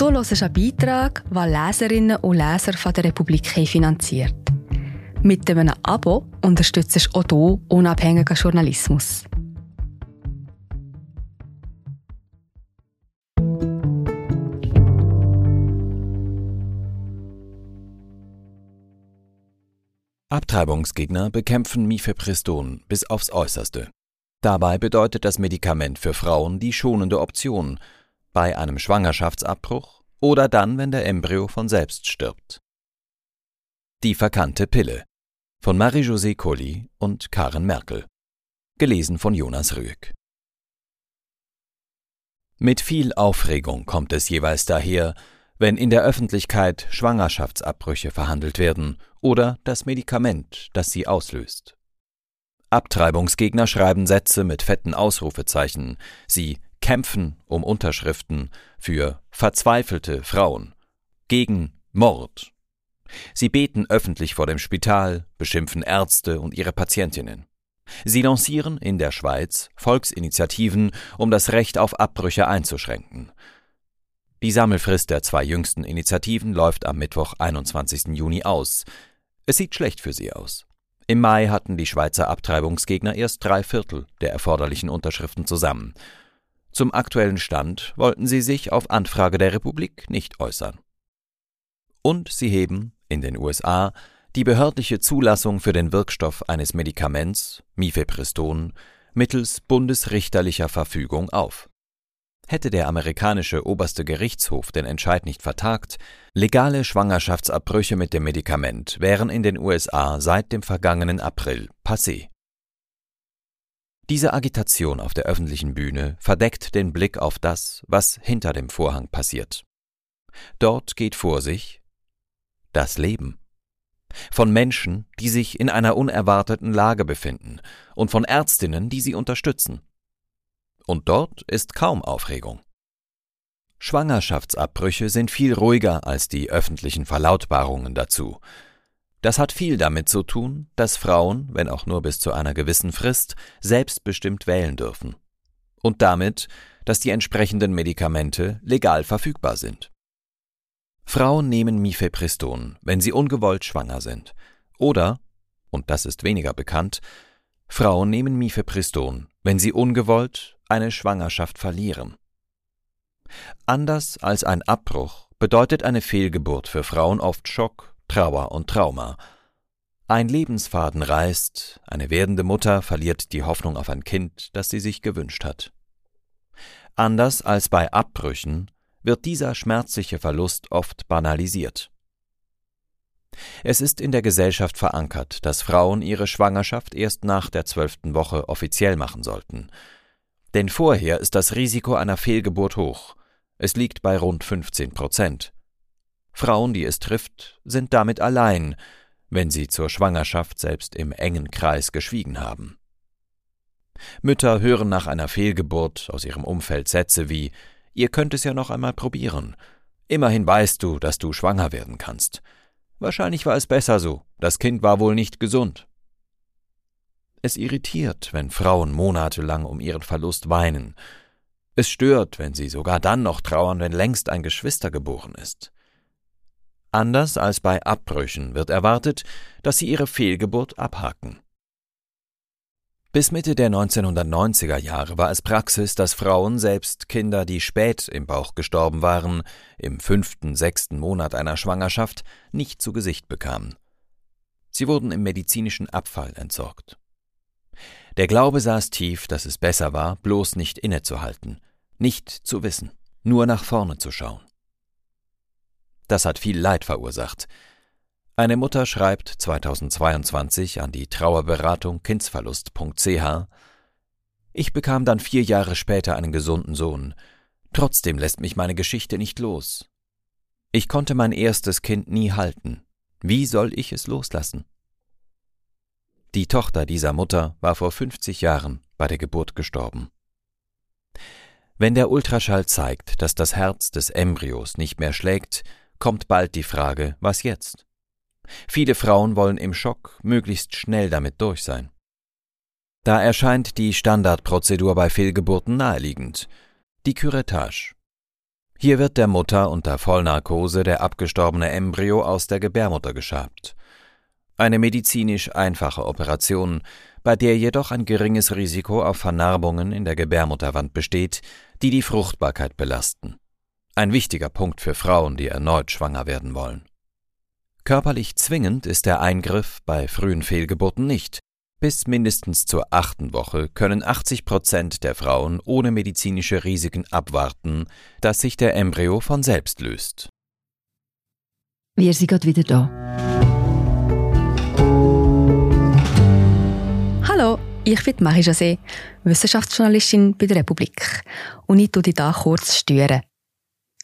Du hörst einen Beitrag, den Leserinnen und Leser von der Republik finanziert. Mit einem Abo unterstützt du auch du unabhängigen Journalismus. Abtreibungsgegner bekämpfen Mifepriston bis aufs Äußerste. Dabei bedeutet das Medikament für Frauen die schonende Option bei einem Schwangerschaftsabbruch oder dann, wenn der Embryo von selbst stirbt. Die verkannte Pille von Marie-José Colli und Karen Merkel. Gelesen von Jonas Rüegg. Mit viel Aufregung kommt es jeweils daher, wenn in der Öffentlichkeit Schwangerschaftsabbrüche verhandelt werden oder das Medikament, das sie auslöst. Abtreibungsgegner schreiben Sätze mit fetten Ausrufezeichen. Sie kämpfen um Unterschriften für verzweifelte Frauen, gegen Mord. Sie beten öffentlich vor dem Spital, beschimpfen Ärzte und ihre Patientinnen. Sie lancieren in der Schweiz Volksinitiativen, um das Recht auf Abbrüche einzuschränken. Die Sammelfrist der zwei jüngsten Initiativen läuft am Mittwoch, 21. Juni aus. Es sieht schlecht für sie aus. Im Mai hatten die Schweizer Abtreibungsgegner erst drei Viertel der erforderlichen Unterschriften zusammen. Zum aktuellen Stand wollten sie sich auf Anfrage der Republik nicht äußern. Und sie heben in den USA die behördliche Zulassung für den Wirkstoff eines Medikaments, Mifepriston, mittels bundesrichterlicher Verfügung auf. Hätte der amerikanische oberste Gerichtshof den Entscheid nicht vertagt, legale Schwangerschaftsabbrüche mit dem Medikament wären in den USA seit dem vergangenen April passé. Diese Agitation auf der öffentlichen Bühne verdeckt den Blick auf das, was hinter dem Vorhang passiert. Dort geht vor sich das Leben. Von Menschen, die sich in einer unerwarteten Lage befinden, und von Ärztinnen, die sie unterstützen. Und dort ist kaum Aufregung. Schwangerschaftsabbrüche sind viel ruhiger als die öffentlichen Verlautbarungen dazu. Das hat viel damit zu tun, dass Frauen, wenn auch nur bis zu einer gewissen Frist, selbstbestimmt wählen dürfen. Und damit, dass die entsprechenden Medikamente legal verfügbar sind. Frauen nehmen Mifepriston, wenn sie ungewollt schwanger sind. Oder, und das ist weniger bekannt, Frauen nehmen Mifepriston, wenn sie ungewollt eine Schwangerschaft verlieren. Anders als ein Abbruch bedeutet eine Fehlgeburt für Frauen oft Schock, Trauer und Trauma. Ein Lebensfaden reißt, eine werdende Mutter verliert die Hoffnung auf ein Kind, das sie sich gewünscht hat. Anders als bei Abbrüchen wird dieser schmerzliche Verlust oft banalisiert. Es ist in der Gesellschaft verankert, dass Frauen ihre Schwangerschaft erst nach der zwölften Woche offiziell machen sollten. Denn vorher ist das Risiko einer Fehlgeburt hoch. Es liegt bei rund 15 Prozent. Frauen, die es trifft, sind damit allein, wenn sie zur Schwangerschaft selbst im engen Kreis geschwiegen haben. Mütter hören nach einer Fehlgeburt aus ihrem Umfeld Sätze wie Ihr könnt es ja noch einmal probieren. Immerhin weißt du, dass du schwanger werden kannst. Wahrscheinlich war es besser so, das Kind war wohl nicht gesund. Es irritiert, wenn Frauen monatelang um ihren Verlust weinen. Es stört, wenn sie sogar dann noch trauern, wenn längst ein Geschwister geboren ist. Anders als bei Abbrüchen wird erwartet, dass sie ihre Fehlgeburt abhaken. Bis Mitte der 1990er Jahre war es Praxis, dass Frauen selbst Kinder, die spät im Bauch gestorben waren, im fünften, sechsten Monat einer Schwangerschaft, nicht zu Gesicht bekamen. Sie wurden im medizinischen Abfall entsorgt. Der Glaube saß tief, dass es besser war, bloß nicht innezuhalten, nicht zu wissen, nur nach vorne zu schauen. Das hat viel Leid verursacht. Eine Mutter schreibt 2022 an die Trauerberatung kindsverlust.ch Ich bekam dann vier Jahre später einen gesunden Sohn. Trotzdem lässt mich meine Geschichte nicht los. Ich konnte mein erstes Kind nie halten. Wie soll ich es loslassen? Die Tochter dieser Mutter war vor 50 Jahren bei der Geburt gestorben. Wenn der Ultraschall zeigt, dass das Herz des Embryos nicht mehr schlägt, kommt bald die Frage, was jetzt? Viele Frauen wollen im Schock möglichst schnell damit durch sein. Da erscheint die Standardprozedur bei Fehlgeburten naheliegend, die Curettage. Hier wird der Mutter unter Vollnarkose der abgestorbene Embryo aus der Gebärmutter geschabt. Eine medizinisch einfache Operation, bei der jedoch ein geringes Risiko auf Vernarbungen in der Gebärmutterwand besteht, die die Fruchtbarkeit belasten. Ein wichtiger Punkt für Frauen, die erneut schwanger werden wollen. Körperlich zwingend ist der Eingriff bei frühen Fehlgeburten nicht. Bis mindestens zur achten Woche können 80 Prozent der Frauen ohne medizinische Risiken abwarten, dass sich der Embryo von selbst löst. Wir sind gerade wieder da. Hallo, ich bin Marie José, Wissenschaftsjournalistin bei der Republik. Und ich tue dich hier kurz stören.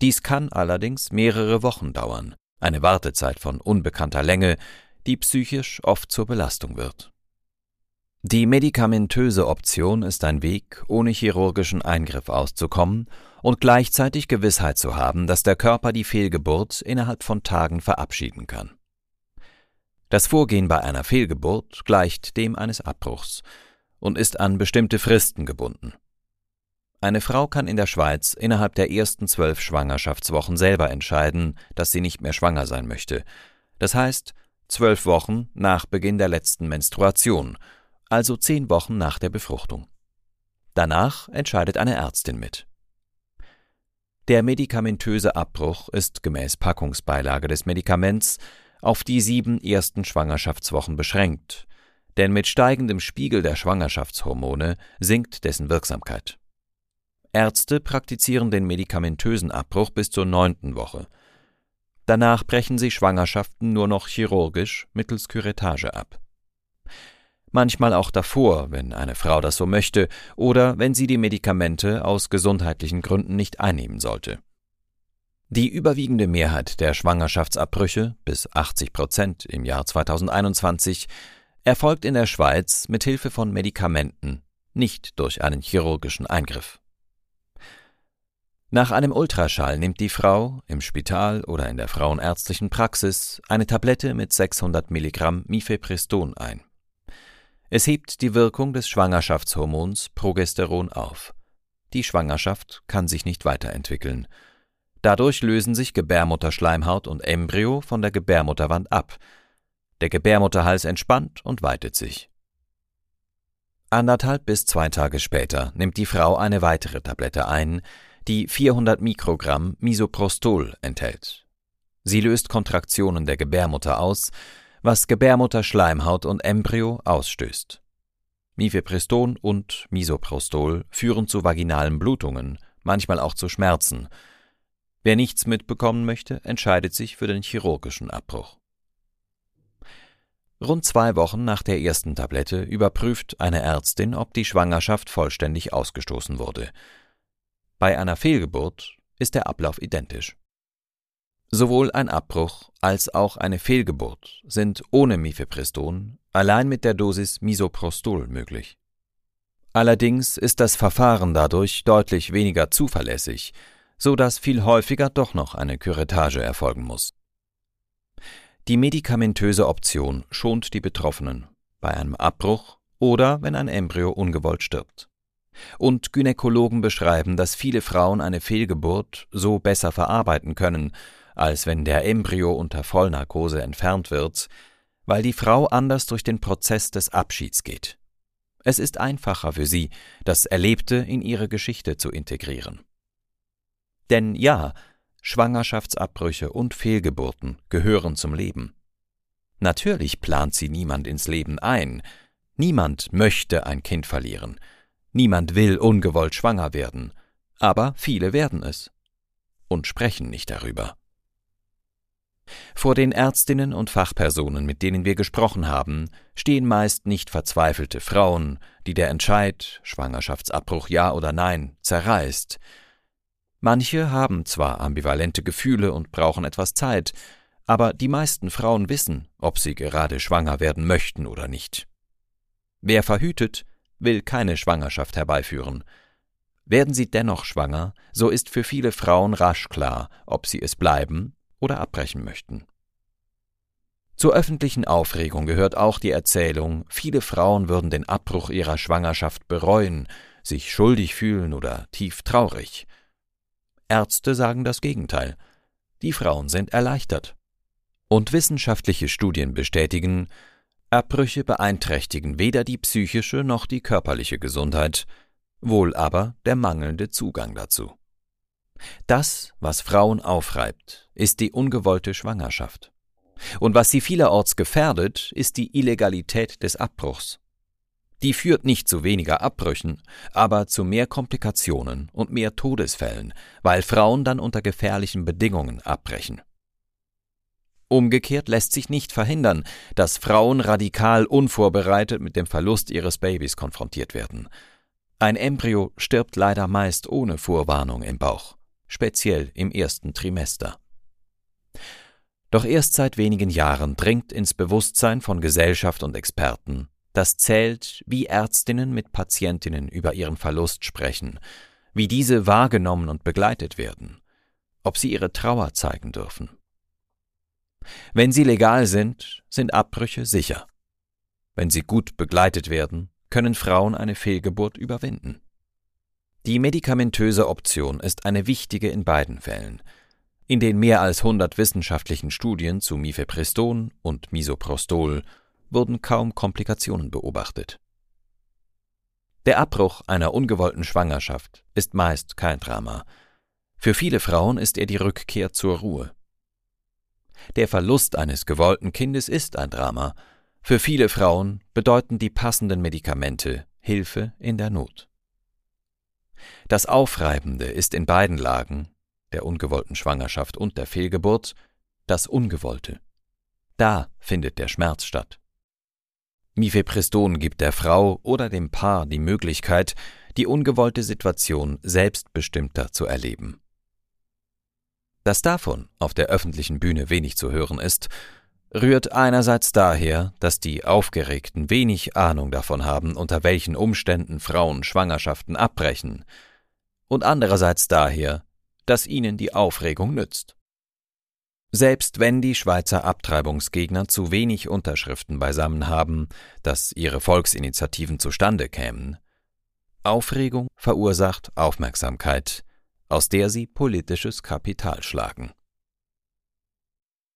Dies kann allerdings mehrere Wochen dauern, eine Wartezeit von unbekannter Länge, die psychisch oft zur Belastung wird. Die medikamentöse Option ist ein Weg, ohne chirurgischen Eingriff auszukommen und gleichzeitig Gewissheit zu haben, dass der Körper die Fehlgeburt innerhalb von Tagen verabschieden kann. Das Vorgehen bei einer Fehlgeburt gleicht dem eines Abbruchs und ist an bestimmte Fristen gebunden. Eine Frau kann in der Schweiz innerhalb der ersten zwölf Schwangerschaftswochen selber entscheiden, dass sie nicht mehr schwanger sein möchte. Das heißt, zwölf Wochen nach Beginn der letzten Menstruation, also zehn Wochen nach der Befruchtung. Danach entscheidet eine Ärztin mit. Der medikamentöse Abbruch ist gemäß Packungsbeilage des Medikaments auf die sieben ersten Schwangerschaftswochen beschränkt, denn mit steigendem Spiegel der Schwangerschaftshormone sinkt dessen Wirksamkeit. Ärzte praktizieren den medikamentösen Abbruch bis zur neunten Woche. Danach brechen sie Schwangerschaften nur noch chirurgisch mittels Küretage ab. Manchmal auch davor, wenn eine Frau das so möchte oder wenn sie die Medikamente aus gesundheitlichen Gründen nicht einnehmen sollte. Die überwiegende Mehrheit der Schwangerschaftsabbrüche, bis 80 Prozent im Jahr 2021, erfolgt in der Schweiz mit Hilfe von Medikamenten, nicht durch einen chirurgischen Eingriff. Nach einem Ultraschall nimmt die Frau im Spital oder in der frauenärztlichen Praxis eine Tablette mit 600 Milligramm Mifepriston ein. Es hebt die Wirkung des Schwangerschaftshormons Progesteron auf. Die Schwangerschaft kann sich nicht weiterentwickeln. Dadurch lösen sich Gebärmutterschleimhaut und Embryo von der Gebärmutterwand ab. Der Gebärmutterhals entspannt und weitet sich. Anderthalb bis zwei Tage später nimmt die Frau eine weitere Tablette ein, die 400 Mikrogramm Misoprostol enthält. Sie löst Kontraktionen der Gebärmutter aus, was Gebärmutterschleimhaut und Embryo ausstößt. Mifepriston und Misoprostol führen zu vaginalen Blutungen, manchmal auch zu Schmerzen. Wer nichts mitbekommen möchte, entscheidet sich für den chirurgischen Abbruch. Rund zwei Wochen nach der ersten Tablette überprüft eine Ärztin, ob die Schwangerschaft vollständig ausgestoßen wurde. Bei einer Fehlgeburt ist der Ablauf identisch. Sowohl ein Abbruch als auch eine Fehlgeburt sind ohne Mifepriston allein mit der Dosis Misoprostol möglich. Allerdings ist das Verfahren dadurch deutlich weniger zuverlässig, so dass viel häufiger doch noch eine Küretage erfolgen muss. Die medikamentöse Option schont die Betroffenen bei einem Abbruch oder wenn ein Embryo ungewollt stirbt. Und Gynäkologen beschreiben, dass viele Frauen eine Fehlgeburt so besser verarbeiten können, als wenn der Embryo unter Vollnarkose entfernt wird, weil die Frau anders durch den Prozess des Abschieds geht. Es ist einfacher für sie, das Erlebte in ihre Geschichte zu integrieren. Denn ja, Schwangerschaftsabbrüche und Fehlgeburten gehören zum Leben. Natürlich plant sie niemand ins Leben ein, niemand möchte ein Kind verlieren, Niemand will ungewollt schwanger werden, aber viele werden es und sprechen nicht darüber. Vor den Ärztinnen und Fachpersonen, mit denen wir gesprochen haben, stehen meist nicht verzweifelte Frauen, die der Entscheid, Schwangerschaftsabbruch ja oder nein, zerreißt. Manche haben zwar ambivalente Gefühle und brauchen etwas Zeit, aber die meisten Frauen wissen, ob sie gerade schwanger werden möchten oder nicht. Wer verhütet, will keine Schwangerschaft herbeiführen. Werden sie dennoch schwanger, so ist für viele Frauen rasch klar, ob sie es bleiben oder abbrechen möchten. Zur öffentlichen Aufregung gehört auch die Erzählung, viele Frauen würden den Abbruch ihrer Schwangerschaft bereuen, sich schuldig fühlen oder tief traurig. Ärzte sagen das Gegenteil. Die Frauen sind erleichtert. Und wissenschaftliche Studien bestätigen, Abbrüche beeinträchtigen weder die psychische noch die körperliche Gesundheit, wohl aber der mangelnde Zugang dazu. Das, was Frauen aufreibt, ist die ungewollte Schwangerschaft. Und was sie vielerorts gefährdet, ist die Illegalität des Abbruchs. Die führt nicht zu weniger Abbrüchen, aber zu mehr Komplikationen und mehr Todesfällen, weil Frauen dann unter gefährlichen Bedingungen abbrechen. Umgekehrt lässt sich nicht verhindern, dass Frauen radikal unvorbereitet mit dem Verlust ihres Babys konfrontiert werden. Ein Embryo stirbt leider meist ohne Vorwarnung im Bauch speziell im ersten Trimester. Doch erst seit wenigen Jahren dringt ins Bewusstsein von Gesellschaft und Experten, dass zählt, wie Ärztinnen mit Patientinnen über ihren Verlust sprechen, wie diese wahrgenommen und begleitet werden, ob sie ihre Trauer zeigen dürfen. Wenn sie legal sind, sind Abbrüche sicher. Wenn sie gut begleitet werden, können Frauen eine Fehlgeburt überwinden. Die medikamentöse Option ist eine wichtige in beiden Fällen. In den mehr als 100 wissenschaftlichen Studien zu Mifepriston und Misoprostol wurden kaum Komplikationen beobachtet. Der Abbruch einer ungewollten Schwangerschaft ist meist kein Drama. Für viele Frauen ist er die Rückkehr zur Ruhe. Der Verlust eines gewollten Kindes ist ein Drama. Für viele Frauen bedeuten die passenden Medikamente Hilfe in der Not. Das Aufreibende ist in beiden Lagen, der ungewollten Schwangerschaft und der Fehlgeburt, das Ungewollte. Da findet der Schmerz statt. Mifepriston gibt der Frau oder dem Paar die Möglichkeit, die ungewollte Situation selbstbestimmter zu erleben. Dass davon auf der öffentlichen Bühne wenig zu hören ist, rührt einerseits daher, dass die Aufgeregten wenig Ahnung davon haben, unter welchen Umständen Frauen Schwangerschaften abbrechen, und andererseits daher, dass ihnen die Aufregung nützt. Selbst wenn die Schweizer Abtreibungsgegner zu wenig Unterschriften beisammen haben, dass ihre Volksinitiativen zustande kämen, Aufregung verursacht Aufmerksamkeit, aus der sie politisches Kapital schlagen.